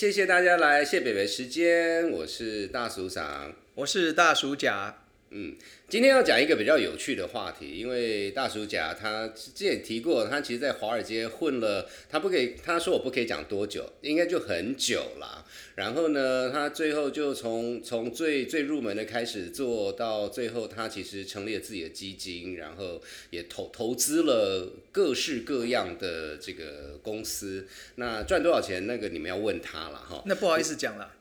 谢谢大家来谢北北时间，我是大叔长。我是大鼠甲。嗯，今天要讲一个比较有趣的话题，因为大叔甲他之前提过，他其实在华尔街混了，他不可以，他说我不可以讲多久，应该就很久了。然后呢，他最后就从从最最入门的开始做到最后，他其实成立了自己的基金，然后也投投资了各式各样的这个公司。那赚多少钱，那个你们要问他了哈。那不好意思讲了。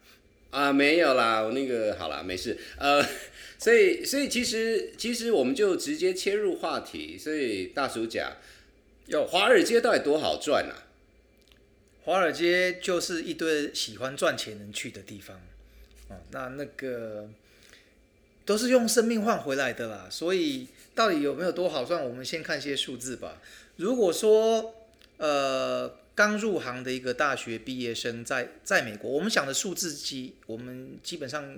啊，没有啦，我那个好啦，没事。呃，所以所以其实其实我们就直接切入话题。所以大叔讲，有华尔街到底多好赚啊？华尔街就是一堆喜欢赚钱人去的地方。哦，那那个都是用生命换回来的啦。所以到底有没有多好赚？我们先看一些数字吧。如果说呃。刚入行的一个大学毕业生，在在美国，我们讲的数字基，我们基本上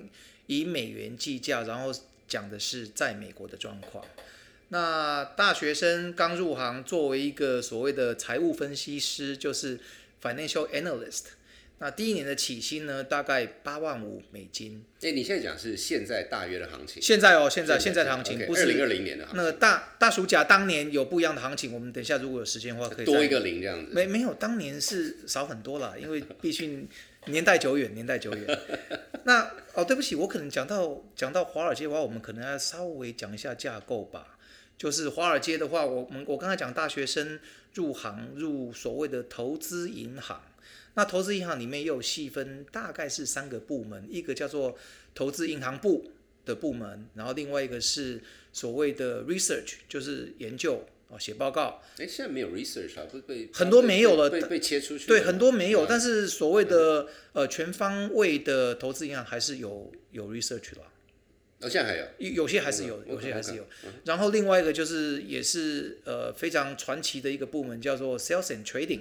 以美元计价，然后讲的是在美国的状况。那大学生刚入行，作为一个所谓的财务分析师，就是 financial analyst。那第一年的起薪呢，大概八万五美金。哎，你现在讲是现在大约的行情？现在哦，现在现在的行情不是二零二零年的。那个大大暑假当年有不一样的行情，我们等一下如果有时间的话，可以多一个零这样子。没没有，当年是少很多了，因为毕竟年代久远，年代久远。那哦，对不起，我可能讲到讲到华尔街的话，我们可能要稍微讲一下架构吧。就是华尔街的话，我们我刚才讲大学生入行入所谓的投资银行。那投资银行里面又有细分，大概是三个部门，一个叫做投资银行部的部门，然后另外一个是所谓的 research，就是研究哦写报告。哎，现在没有 research 啊，不被很多没有了，被被切出去。对，很多没有，但是所谓的呃全方位的投资银行还是有有 research 了。哦，现在还有，有些还是有，有些还是有。然后另外一个就是也是呃非常传奇的一个部门，叫做 sales and trading。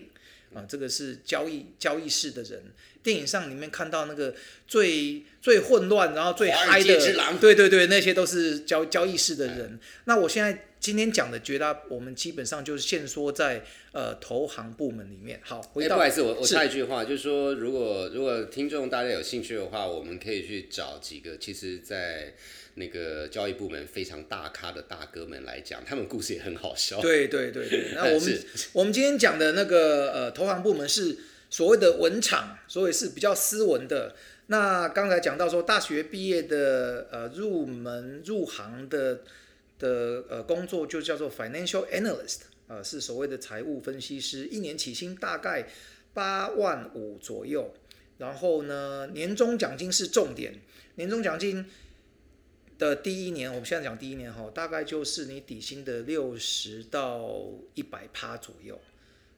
啊，这个是交易交易室的人，电影上里面看到那个最最混乱，然后最嗨的，对对对，那些都是交交易室的人。那我现在今天讲的绝大，我们基本上就是限缩在呃投行部门里面。好，回到，不好意思，我我插一句话，就是说，如果如果听众大家有兴趣的话，我们可以去找几个，其实，在。那个交易部门非常大咖的大哥们来讲，他们故事也很好笑。对对对对，那我们 我们今天讲的那个呃投行部门是所谓的文场，所以是比较斯文的。那刚才讲到说，大学毕业的呃入门入行的的呃工作就叫做 financial analyst，呃是所谓的财务分析师，一年起薪大概八万五左右。然后呢，年终奖金是重点，年终奖金。的第一年，我们现在讲第一年哈，大概就是你底薪的六十到一百趴左右，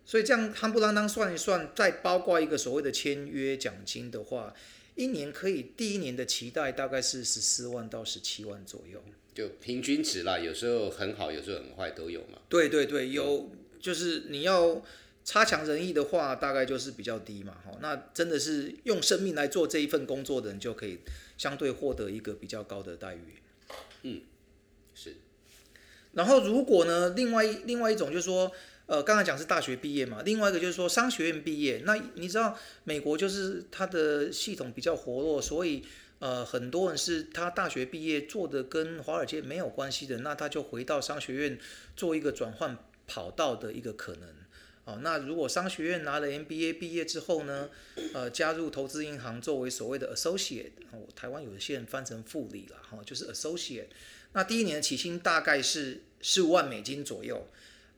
所以这样夯不啷当算一算，再包括一个所谓的签约奖金的话，一年可以第一年的期待大概是十四万到十七万左右，就平均值啦，有时候很好，有时候很坏都有嘛。对对对，有就是你要差强人意的话，大概就是比较低嘛，哈，那真的是用生命来做这一份工作的人就可以。相对获得一个比较高的待遇，嗯，是。然后如果呢，另外另外一种就是说，呃，刚才讲是大学毕业嘛，另外一个就是说商学院毕业。那你知道美国就是它的系统比较活络，所以呃，很多人是他大学毕业做的跟华尔街没有关系的，那他就回到商学院做一个转换跑道的一个可能。哦，那如果商学院拿了 MBA 毕业之后呢，呃，加入投资银行作为所谓的 associate，哦，台湾有些人翻成副理了，哈，就是 associate。那第一年的起薪大概是十五万美金左右，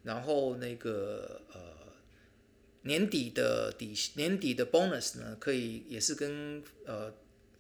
然后那个呃年底的底年底的 bonus 呢，可以也是跟呃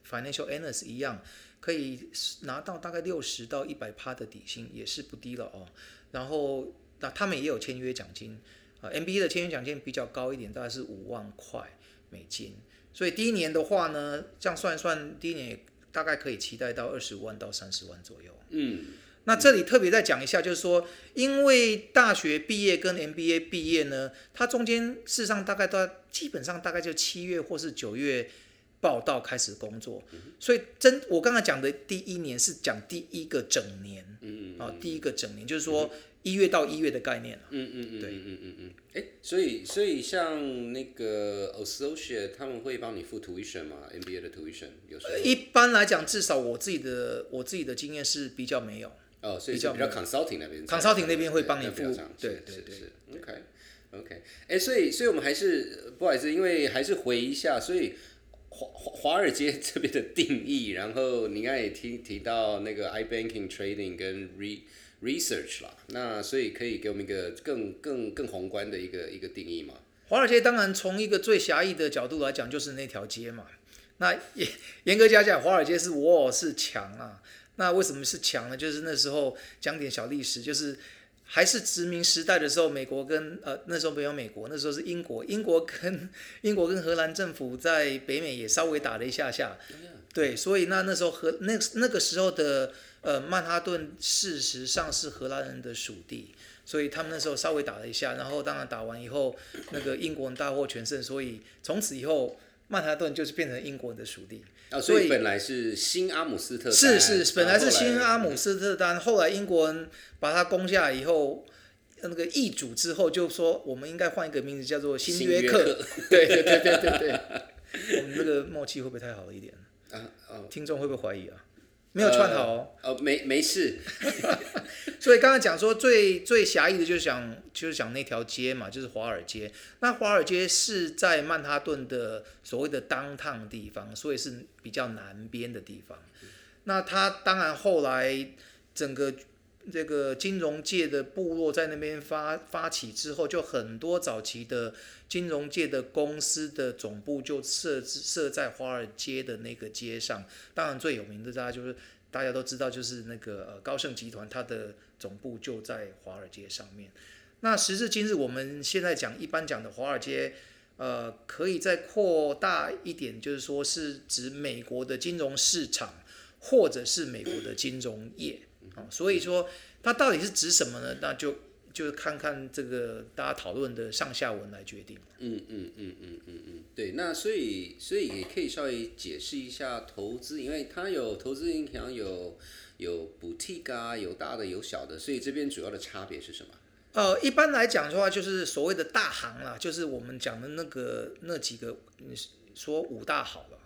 financial analyst 一样，可以拿到大概六十到一百趴的底薪，也是不低了哦。然后那他们也有签约奖金。MBA 的签约奖金比较高一点，大概是五万块美金。所以第一年的话呢，这样算一算，第一年大概可以期待到二十万到三十万左右。嗯，那这里特别再讲一下，就是说，因为大学毕业跟 MBA 毕业呢，它中间事实上大概都基本上大概就七月或是九月报到开始工作。所以真我刚才讲的第一年是讲第一个整年。嗯啊，第一个整年就是说。一月到一月的概念。嗯嗯嗯，对嗯嗯嗯嗯，哎、所以所以像那个 associate 他们会帮你付 tuition 吗？MBA 的 tuition 有时候一般来讲，至少我自己的我自己的经验是比较没有。哦，所以比较比较 consulting 那边才 consulting 那边会帮你对对对，OK OK，哎、所以所以我们还是不好意思，因为还是回一下，所以华华华尔街 这边的定义，然后你刚才也提提到那个 i banking trading 跟 re research 啦，那所以可以给我们一个更更更宏观的一个一个定义吗？华尔街当然从一个最狭义的角度来讲，就是那条街嘛。那严严格讲讲，华尔街是沃是墙啊。那为什么是强呢？就是那时候讲点小历史，就是还是殖民时代的时候，美国跟呃那时候没有美国，那时候是英国，英国跟英国跟荷兰政府在北美也稍微打了一下下。对，所以那那时候荷那那个时候的呃曼哈顿，事实上是荷兰人的属地，所以他们那时候稍微打了一下，然后当然打完以后，那个英国人大获全胜，所以从此以后曼哈顿就是变成英国人的属地。啊，所以本来是新阿姆斯特丹，是是，本来是新阿姆斯特丹，后来英国人把它攻下来以后。那个易主之后，就说我们应该换一个名字，叫做新新约克。对对对对对，我们这个默契会不会太好了一点？啊哦，听众会不会怀疑啊？没有串好哦。呃，没没事，所以刚刚讲说最最狭义的就是讲就是讲那条街嘛，就是华尔街。那华尔街是在曼哈顿的所谓的 downtown 地方，所以是比较南边的地方。那它当然后来整个这个金融界的部落在那边发发起之后，就很多早期的金融界的公司的总部就设置设在华尔街的那个街上。当然最有名的大家就是大家都知道，就是那个呃高盛集团，它的总部就在华尔街上面。那时至今日，我们现在讲一般讲的华尔街，呃，可以再扩大一点，就是说是指美国的金融市场，或者是美国的金融业啊、所以说它到底是指什么呢？那就就是看看这个大家讨论的上下文来决定。嗯嗯嗯嗯嗯嗯，对，那所以所以也可以稍微解释一下投资，因为它有投资银行，有有 boutique 啊，有大的有小的，所以这边主要的差别是什么？呃，一般来讲的话，就是所谓的大行啦，就是我们讲的那个那几个，你说五大好了，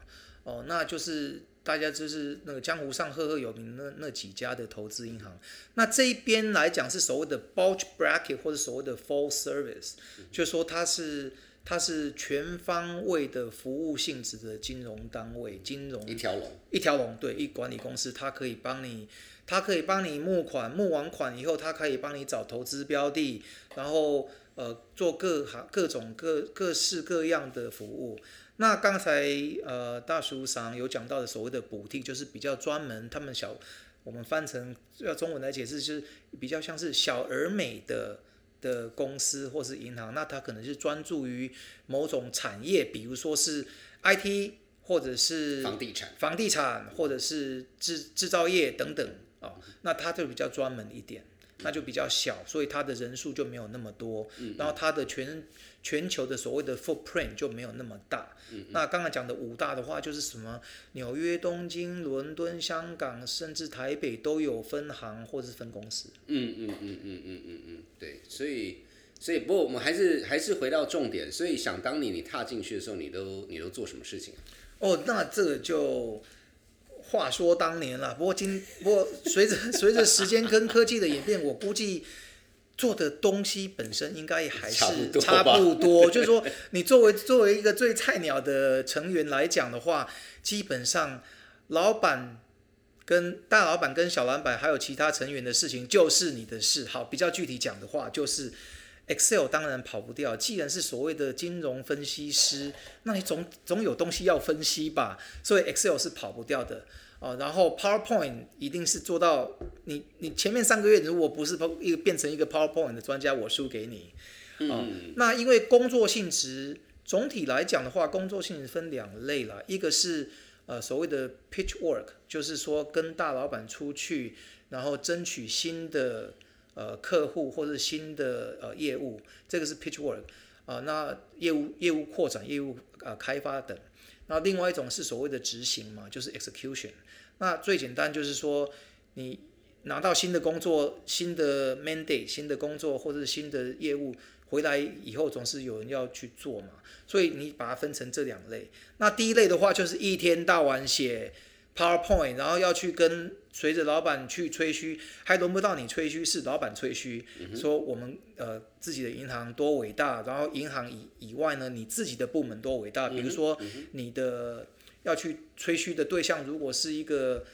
哦，那就是大家就是那个江湖上赫赫有名的那那几家的投资银行。那这一边来讲是所谓的 bulge bracket 或者所谓的 full service，就说它是它是全方位的服务性质的金融单位，金融一条龙。一条龙，对，一管理公司，它可以帮你，它可以帮你募款，募完款以后，它可以帮你找投资标的，然后呃做各行各种各各式各样的服务。那刚才呃大叔上有讲到的所谓的补替，就是比较专门，他们小我们翻成要中文来解释，就是比较像是小而美的。的公司或是银行，那它可能是专注于某种产业，比如说是 IT 或者是房地产，房地产或者是制制造业等等啊、哦，那它就比较专门一点，那就比较小，所以它的人数就没有那么多，然后它的全全球的所谓的 footprint 就没有那么大。那刚才讲的五大的话，就是什么纽约、东京、伦敦、香港，甚至台北都有分行或者是分公司。嗯嗯嗯嗯嗯嗯嗯，对，所以所以不过我们还是还是回到重点，所以想当你你踏进去的时候，你都你都做什么事情啊？哦，那这个就话说当年了。不过今不过随着随着时间跟科技的演变，我估计做的东西本身应该还是多差不多。就是说，你作为作为一个最菜鸟的成员来讲的话，基本上老板。跟大老板、跟小老板还有其他成员的事情，就是你的事。好，比较具体讲的话，就是 Excel 当然跑不掉。既然是所谓的金融分析师，那你总总有东西要分析吧，所以 Excel 是跑不掉的哦。然后 PowerPoint 一定是做到你你前面三个月如果不是一个变成一个 PowerPoint 的专家，我输给你。哦，那因为工作性质总体来讲的话，工作性质分两类啦，一个是呃所谓的 pitch work，就是说跟大老板出去，然后争取新的呃客户或者新的呃业务，这个是 pitch work 啊、那业务业务扩展、业务呃开发等。那另外一种是所谓的执行嘛，就是 execution。那最简单就是说，你拿到新的工作、新的 mandate、新的工作或者是新的业务回来以后，总是有人要去做嘛。所以你把它分成这两类。那第一类的话，就是一天到晚写 PowerPoint，然后要去跟随着老板去吹嘘，还轮不到你吹嘘，是老板吹嘘，说我们呃自己的银行多伟大，然后银行以以外呢，你自己的部门多伟大。比如说你的要去吹嘘的对象，如果是一个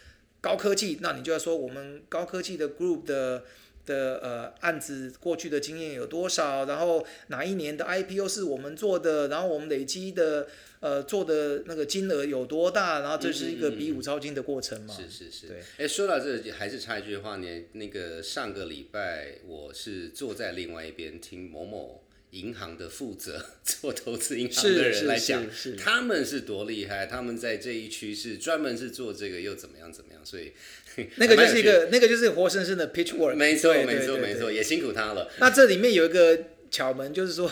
高科技，那你就要说我们高科技的 group 的的呃案子过去的经验有多少，然后哪一年的 IPO 是我们做的，然后我们累积的呃做的那个金额有多大，然后这是一个比武招亲的过程嘛。是是是。对。哎，说到这，还是插一句话呢。那个上个礼拜我是坐在另外一边听某某银行的负责 做投资银行的人来讲，他们是多厉害，他们在这一区是专门是做这个又怎么样怎么样，所以。那个就是一个，那个就是活生生的 pitch work。没错，没错，没错，也辛苦他了。那这里面有一个巧门，就是说，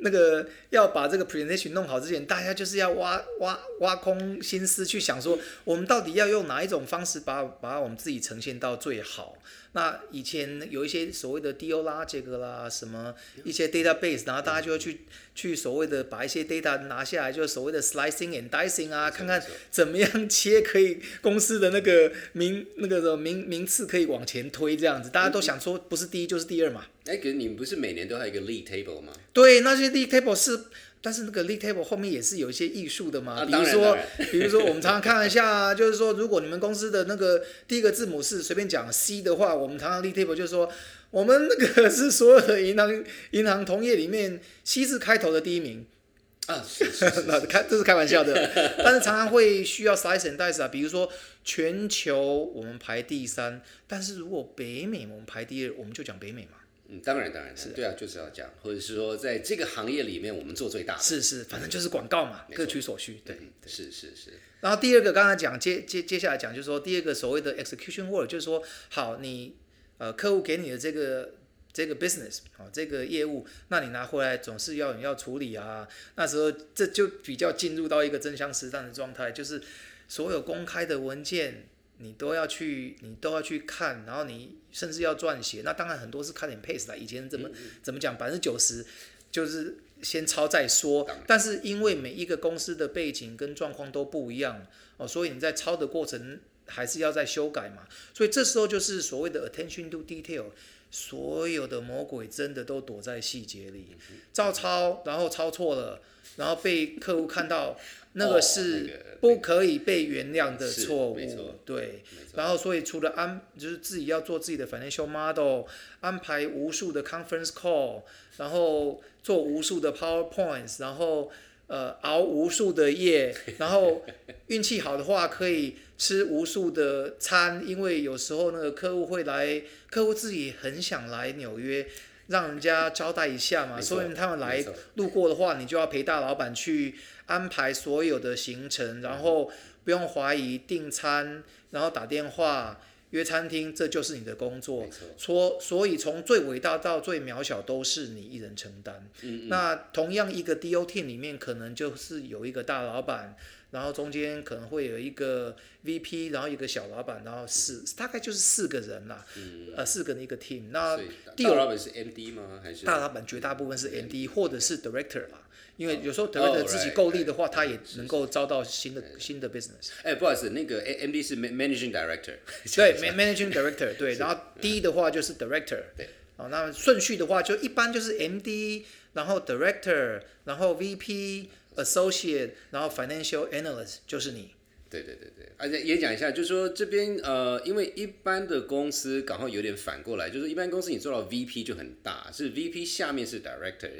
那个要把这个 presentation 弄好之前，大家就是要挖挖挖空心思去想说，我们到底要用哪一种方式把把我们自己呈现到最好。那以前有一些所谓的 DO 啦，这个啦，什么一些 database，然后大家就要去去所谓的把一些 data 拿下来，就是所谓的 slicing and dicing 啊，看看怎么样切可以公司的那个名那个的名名次可以往前推这样子，大家都想说不是第一就是第二嘛。哎，可是你们不是每年都还有一个 lead table 吗？对，那些 lead table 是。但是那个 lead table 后面也是有一些艺术的嘛，比如说，比如说我们常常看一下，就是说，如果你们公司的那个第一个字母是随便讲 C 的话，我们常常 lead table 就是说，我们那个是所有的银行 银行同业里面 C 字开头的第一名啊，那开这是开玩笑的，但是常常会需要 slice and dice 啊，比如说全球我们排第三，但是如果北美我们排第二，我们就讲北美嘛。嗯，当然当然是对啊，就是要这样，或者是说，在这个行业里面，我们做最大的。是是，反正就是广告嘛，各取所需。对，是是是。然后第二个，刚才讲接接接下来讲，就是说第二个所谓的 execution work，就是说，好，你呃客户给你的这个这个 business 啊，这个业务，那你拿回来总是要你要处理啊。那时候这就比较进入到一个真枪实弹的状态，就是所有公开的文件。你都要去，你都要去看，然后你甚至要撰写。那当然很多是 cut and paste 啦。以前怎么怎么讲，百分之九十就是先抄再说。但是因为每一个公司的背景跟状况都不一样哦，所以你在抄的过程还是要再修改嘛。所以这时候就是所谓的 attention to detail，所有的魔鬼真的都躲在细节里。照抄，然后抄错了，然后被客户看到。那个是不可以被原谅的错误，对。然后，所以除了安，就是自己要做自己的 financial model，安排无数的 conference call，然后做无数的 powerpoints，然后呃熬无数的夜，然后运气好的话可以吃无数的餐，因为有时候那个客户会来，客户自己很想来纽约。让人家交代一下嘛，所以他们来路过的话，你就要陪大老板去安排所有的行程，然后不用怀疑订餐，然后打电话约餐厅，这就是你的工作。说所以从最伟大到最渺小都是你一人承担。那同样一个 DO team 里面可能就是有一个大老板。然后中间可能会有一个 VP，然后一个小老板，然后四大概就是四个人啦，呃，四个人一个 team。那大老板是 MD 吗？还是大老板绝大部分是 MD 或者是 Director 啦？因为有时候 Director 自己够力的话，他也能够招到新的新的 business。哎，不好意思，那个 MD 是 Managing Director。对，Managing Director 对，然后 D 的话就是 Director。对，哦，那顺序的话就一般就是 MD，然后 Director，然后 VP。Associate，然后 Financial Analyst 就是你。对对对对，而且也讲一下，就是说这边呃，因为一般的公司刚好有点反过来，就是一般公司你做到 VP 就很大，是 VP 下面是 Director，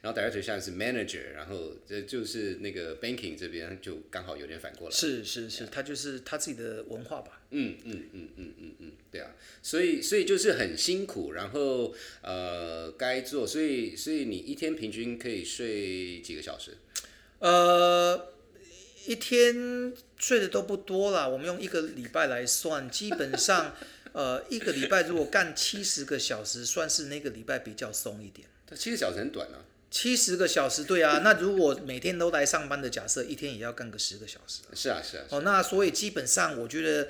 然后 Director 下面是 Manager，然后这就是那个 Banking 这边就刚好有点反过来。是是是，他就是他自己的文化吧。嗯嗯嗯嗯嗯嗯，对啊，所以所以就是很辛苦，然后呃该做，所以所以你一天平均可以睡几个小时？呃，一天睡的都不多啦。我们用一个礼拜来算，基本上，呃，一个礼拜如果干七十个小时，算是那个礼拜比较松一点。七个小时很短啊。七十个小时，对啊。那如果每天都来上班的假设，一天也要干个十个小时。是啊，是啊。哦，那所以基本上，我觉得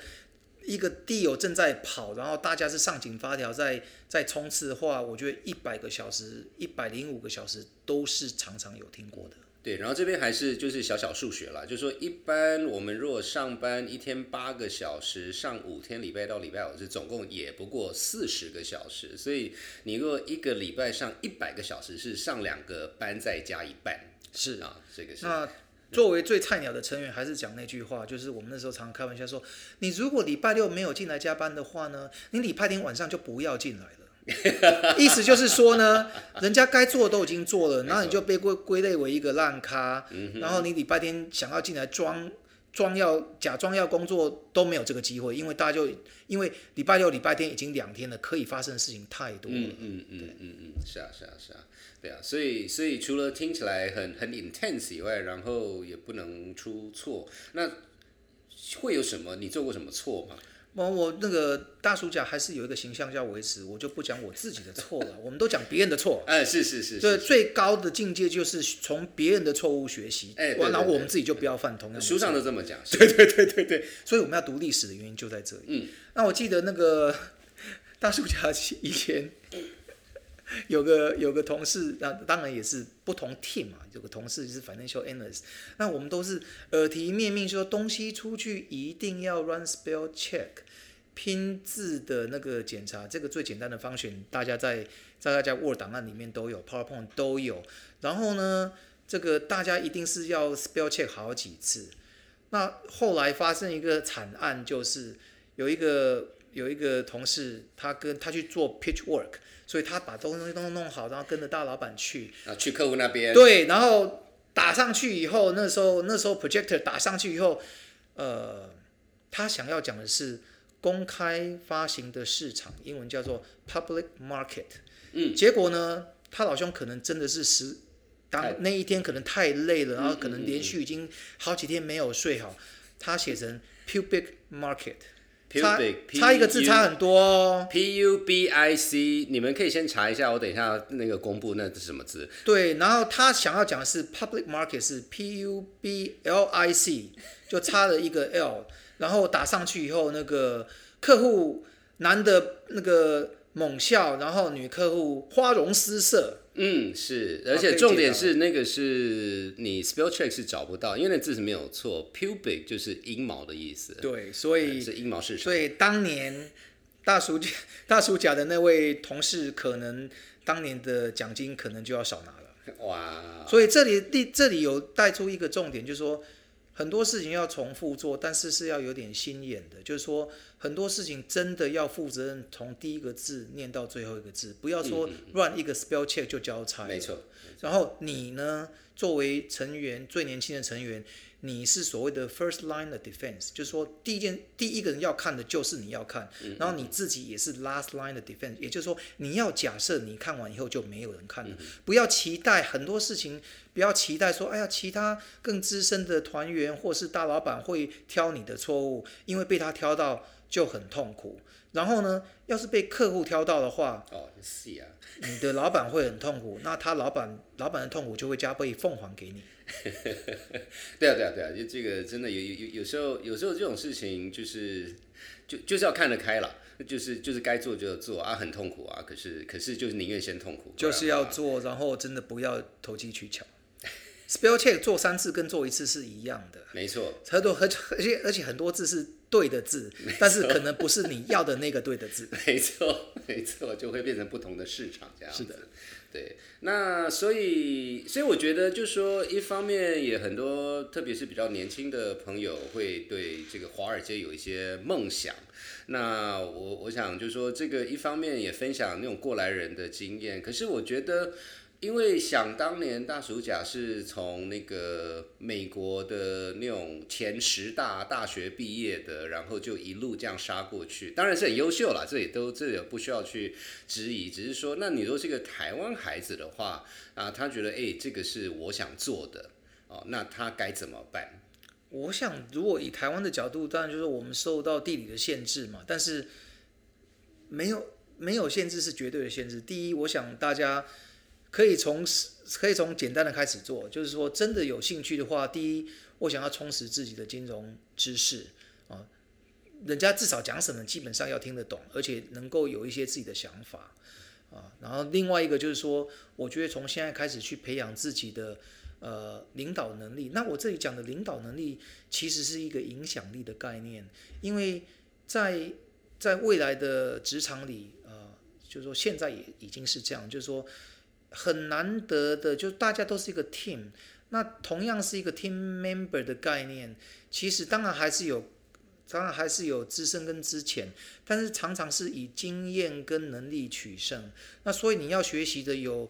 一个地友正在跑，然后大家是上紧发条在在冲刺的话，我觉得一百个小时、一百零五个小时都是常常有听过的。对，然后这边还是就是小小数学啦，就是说一般我们如果上班一天八个小时，上五天礼拜到礼拜五是总共也不过四十个小时，所以你如果一个礼拜上一百个小时，是上两个班再加一半是啊，这个是那作为最菜鸟的成员，还是讲那句话，就是我们那时候常常开玩笑说，你如果礼拜六没有进来加班的话呢，你礼拜天晚上就不要进来了。意思就是说呢，人家该做的都已经做了，然后你就被归归类为一个烂咖，然后你礼拜天想要进来装装要假装要工作都没有这个机会，因为大家就因为礼拜六、礼拜天已经两天了，可以发生的事情太多了。嗯嗯嗯嗯嗯，是啊是啊是啊，对啊，所以所以除了听起来很很 intense 以外，然后也不能出错，那会有什么？你做过什么错吗？我我那个大暑假还是有一个形象要维持，我就不讲我自己的错了，我们都讲别人的错。哎，是是是对，是，最高的境界就是从别人的错误学习，哎对对然后我们自己就不要犯同样的错。书上都这么讲，对对对对对，所以我们要读历史的原因就在这里。嗯，那我记得那个 大暑假以前 有个有个同事，那当然也是不同 team 嘛，有个同事就是 financial analyst，那我们都是耳提面命说东西出去一定要 run spell check。拼字的那个检查，这个最简单的方选，大家在在大家 Word 档案里面都有，PowerPoint 都有。然后呢，这个大家一定是要 spell check 好几次。那后来发生一个惨案，就是有一个有一个同事，他跟他去做 pitch work，所以他把东西都弄好，然后跟着大老板去，啊，去客户那边，对，然后打上去以后，那时候那时候 projector 打上去以后，呃，他想要讲的是公开发行的市场，英文叫做 public market。嗯，结果呢，他老兄可能真的是十太当那一天可能太累了，然后可能连续已经好几天没有睡好，他写成 pubic market，差 Pubic，差一个字差很多哦。P U B I C，你们可以先查一下，我等一下那个公布那是什么字。对，然后他想要讲的是 public market 是 P U B L I C，就差了一个 L，然后打上去以后，那个客户男的那个猛笑，然后女客户花容失色。嗯，是，而且重点是那个是你 spell check 是找不到，因为那字是没有错，pubic 就是阴毛的意思，对，所以是阴毛市场。所以当年大叔 大叔甲的那位同事，可能当年的奖金可能就要少拿了。哇，所以这里第这里有带出一个重点，就是说很多事情要重复做，但是是要有点心眼的。就是说很多事情真的要负责任，从第一个字念到最后一个字，不要说乱一个 spell check 就交差。没错。然后你呢，作为成员最年轻的成员，你是所谓的 first line of defense，就是说第一件第一个人要看的就是你要看，然后你自己也是 last line of defense，也就是说你要假设你看完以后就没有人看了，不要期待很多事情，不要期待说，哎呀，其他更资深的团员或是大老板会挑你的错误，因为被他挑到就很痛苦。然后呢，要是被客户挑到的话，哦，是啊，你的老板会很痛苦，那他老板老板的痛苦就会加倍奉还给你。对啊，对啊，对啊，就这个真的有有有有时候有时候这种事情就是就就是要看得开了，就是就是该做就做啊，很痛苦啊，可是可是就是宁愿先痛苦，就是要做，然后真的不要投机取巧。spell check 做三次跟做一次是一样的，没错，很多而且而且很多字是对的字，但是可能不是你要的那个对的字。没错，没错，就会变成不同的市场这样子。是的，对。那所以，所以我觉得，就是说一方面也很多，特别是比较年轻的朋友，会对这个华尔街有一些梦想。那我我想就是说，这个一方面也分享那种过来人的经验，可是我觉得。因为想当年大暑假是从那个美国的那种前十大大学毕业的，然后就一路这样杀过去，当然是很优秀啦，这也都这也不需要去质疑，只是说，那你如果是个台湾孩子的话啊，他觉得哎、这个是我想做的哦，那他该怎么办？我想，如果以台湾的角度，当然就是我们受到地理的限制嘛，但是没有没有限制是绝对的限制。第一，我想大家可以从可以从简单的开始做，就是说真的有兴趣的话，第一，我想要充实自己的金融知识啊。人家至少讲什么，基本上要听得懂，而且能够有一些自己的想法啊。然后另外一个就是说，我觉得从现在开始去培养自己的呃领导能力。那我这里讲的领导能力，其实是一个影响力的概念，因为在在未来的职场里，呃，就是说现在也已经是这样，就是说很难得的，就大家都是一个 team。那同样是一个 team member 的概念，其实当然还是有。当然还是有资深跟资浅，但是常常是以经验跟能力取胜。那所以你要学习的有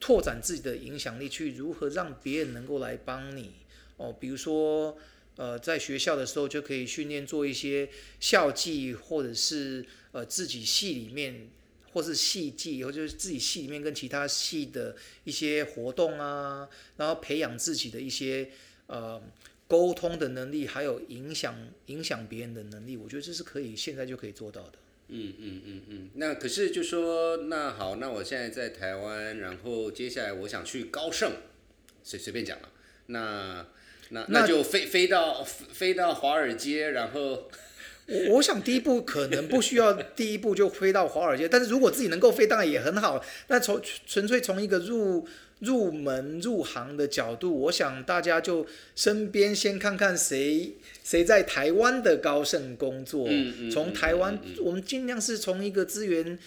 拓展自己的影响力，去如何让别人能够来帮你哦。比如说，呃，在学校的时候就可以训练做一些校际，或者是呃自己系里面，或是戏剧，或就是自己戏里面跟其他戏的一些活动啊，然后培养自己的一些呃。沟通的能力，还有影响影响别人的能力，我觉得这是可以现在就可以做到的。嗯嗯嗯嗯。那可是就说，那好，那我现在在台湾，然后接下来我想去高盛，随随便讲了。那那那就飞飞到飞到华尔街，然后我我想第一步可能不需要 第一步就飞到华尔街，但是如果自己能够飞，当然也很好。那从纯粹从一个入。入门入行的角度，我想大家就身边先看看谁谁在台湾的高盛工作，从台湾我们尽量是从一个资源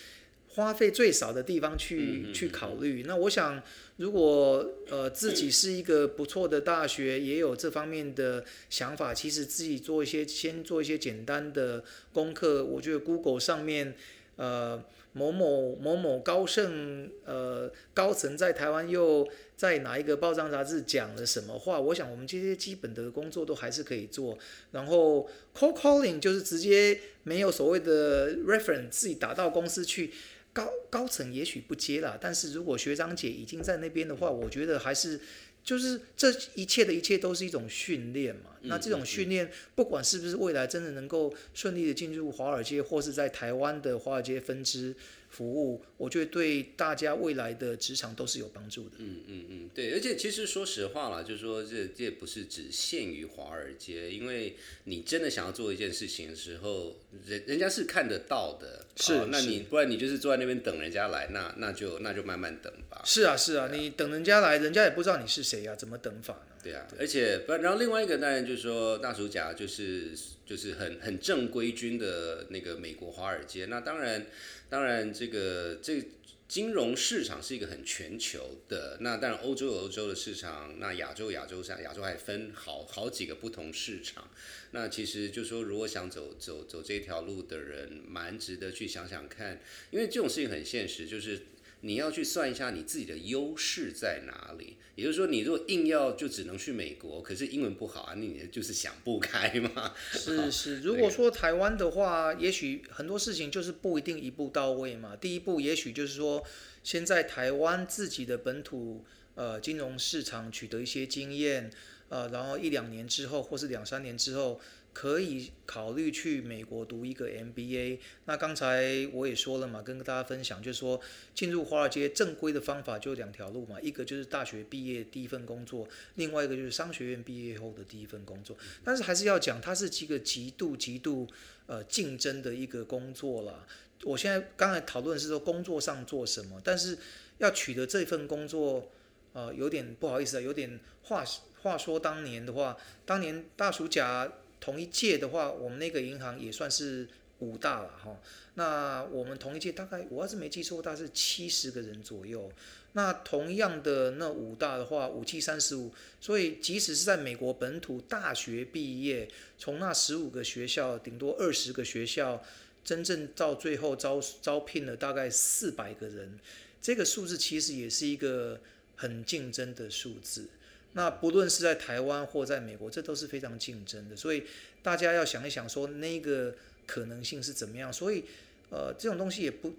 花费最少的地方去去考虑。那我想，如果呃自己是一个不错的大学，也有这方面的想法，其实自己做一些先做一些简单的功课，我觉得 Google 上面呃。某某某某高盛呃高层在台湾又在哪一个报章杂志讲了什么话？我想我们这些基本的工作都还是可以做。然后 call calling 就是直接没有所谓的 reference，自己打到公司去，高高层也许不接了。但是如果学长姐已经在那边的话，我觉得还是。就是这一切的一切都是一种训练嘛。那这种训练，不管是不是未来真的能够顺利的进入华尔街，或是在台湾的华尔街分支。服务，我觉得对大家未来的职场都是有帮助的。嗯嗯嗯，对，而且其实说实话啦，就是说这这也不是只限于华尔街，因为你真的想要做一件事情的时候，人人家是看得到的。是，那你不然你就是坐在那边等人家来，那那就那就慢慢等吧。是啊是啊，你等人家来，人家也不知道你是谁呀，怎么等法呢？对啊，而且不，然后另外一个当然就是说大鼠甲就是就是很很正规军的那个美国华尔街，那当然。当然，这个这金融市场是一个很全球的。那当然，欧洲有欧洲的市场，那亚洲亚洲上亚洲还分好好几个不同市场。那其实就说，如果想走走走这条路的人，蛮值得去想想看，因为这种事情很现实，就是。你要去算一下你自己的优势在哪里，也就是说，你如果硬要就只能去美国，可是英文不好啊，你就是想不开嘛。是是，如果说台湾的话，也许很多事情就是不一定一步到位嘛。第一步也许就是说，先在台湾自己的本土呃金融市场取得一些经验，呃，然后一两年之后，或是两三年之后。可以考虑去美国读一个 MBA。那刚才我也说了嘛，跟大家分享，就是说进入华尔街正规的方法就两条路嘛，一个就是大学毕业第一份工作，另外一个就是商学院毕业后的第一份工作。但是还是要讲，它是几个极度极度呃竞争的一个工作了。我现在刚才讨论是说工作上做什么，但是要取得这份工作，呃，有点不好意思啊，有点话话说当年的话，当年大暑假。同一届的话，我们那个银行也算是五大了哈。那我们同一届大概，我要是没记错，大概是七十个人左右。那同样的那五大的话，五七三十五，所以即使是在美国本土大学毕业，从那十五个学校，顶多二十个学校，真正到最后招招聘了大概四百个人，这个数字其实也是一个很竞争的数字。那不论是在台湾或在美国，这都是非常竞争的，所以大家要想一想，说那个可能性是怎么样。所以，呃，这种东西也不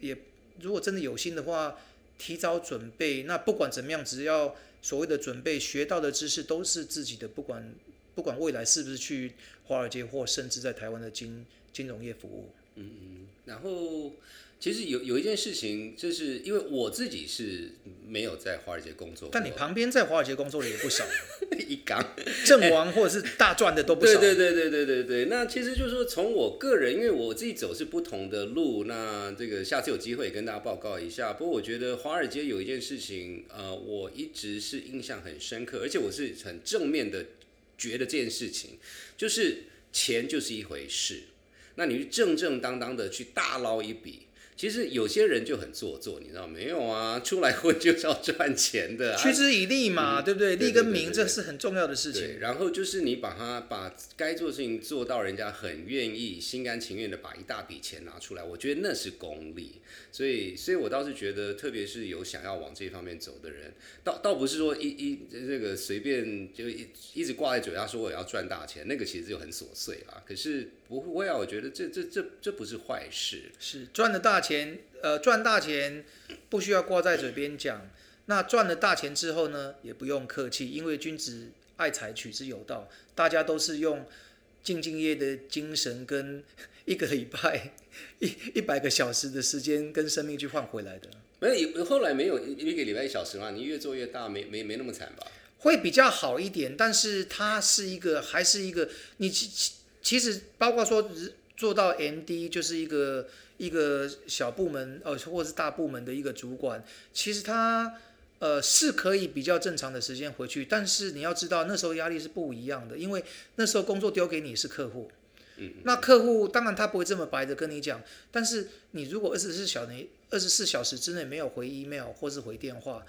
也，如果真的有心的话，提早准备。那不管怎么样，只要所谓的准备，学到的知识都是自己的，不管不管未来是不是去华尔街或甚至在台湾的金金融业服务。嗯嗯，然后。其实有有一件事情，就是因为我自己是没有在华尔街工作，但你旁边在华尔街工作的也不少，一缸。阵亡或者是大赚的都不少。对对对对对对对。那其实就是说，从我个人，因为我自己走是不同的路，那这个下次有机会跟大家报告一下。不过我觉得华尔街有一件事情，呃，我一直是印象很深刻，而且我是很正面的觉得这件事情，就是钱就是一回事。那你正正当当的去大捞一笔。其实有些人就很做作，你知道没有啊？出来混就是要赚钱的，趋之以利嘛，对不对？利跟名这是很重要的事情。然后就是你把它把该做的事情做到，人家很愿意、心甘情愿的把一大笔钱拿出来，我觉得那是功利。所以，所以我倒是觉得，特别是有想要往这方面走的人，倒倒不是说一一这个随便就一一直挂在嘴上说我要赚大钱，那个其实就很琐碎啦。可是不会啊，我觉得这这这这不是坏事。是赚了大钱，呃，赚大钱不需要挂在嘴边讲。那赚了大钱之后呢，也不用客气，因为君子爱财，取之有道。大家都是用兢兢业的精神跟一个礼拜。一一百个小时的时间跟生命去换回来的，没有后来没有一个礼拜一小时嘛？你越做越大，没没没那么惨吧？会比较好一点，但是它是一个还是一个你其其实包括说做到 M D 就是一个一个小部门呃或者是大部门的一个主管，其实他呃是可以比较正常的时间回去，但是你要知道那时候压力是不一样的，因为那时候工作丢给你是客户。那客户当然他不会这么白的跟你讲，但是你如果二十四小时二十四小时之内没有回 email 或是回电话，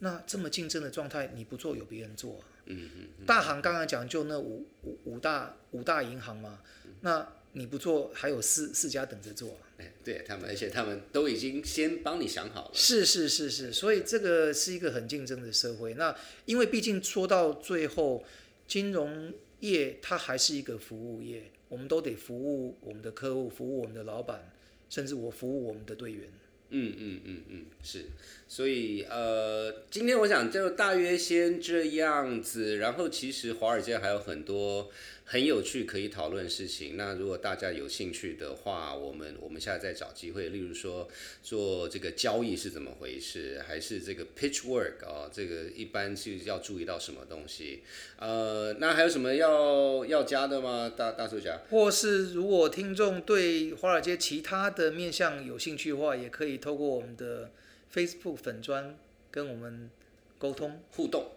那这么竞争的状态你不做有别人做。嗯嗯。大行刚刚讲就那五五五大五大银行嘛，那你不做还有四四家等着做。哎，对他们，而且他们都已经先帮你想好了。是是是是，所以这个是一个很竞争的社会。那因为毕竟说到最后，金融业它还是一个服务业。我们都得服务我们的客户，服务我们的老板，甚至我服务我们的队员。嗯嗯嗯嗯，是。所以呃，今天我想就大约先这样子。然后其实华尔街还有很多。很有趣，可以讨论事情。那如果大家有兴趣的话，我们我们现在再找机会，例如说做这个交易是怎么回事，还是这个 pitch work 啊，这个一般是要注意到什么东西？呃，那还有什么要要加的吗？大大作家，或是如果听众对华尔街其他的面向有兴趣的话，也可以透过我们的 Facebook 粉砖跟我们沟通互动。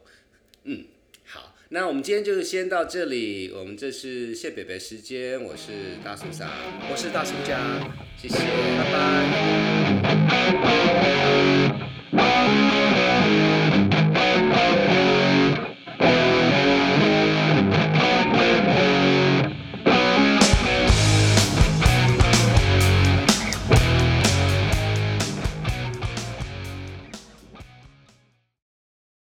嗯。那我们今天就先到这里。我们这是谢北北时间，我是大叔三，我是大叔家，谢谢，拜拜。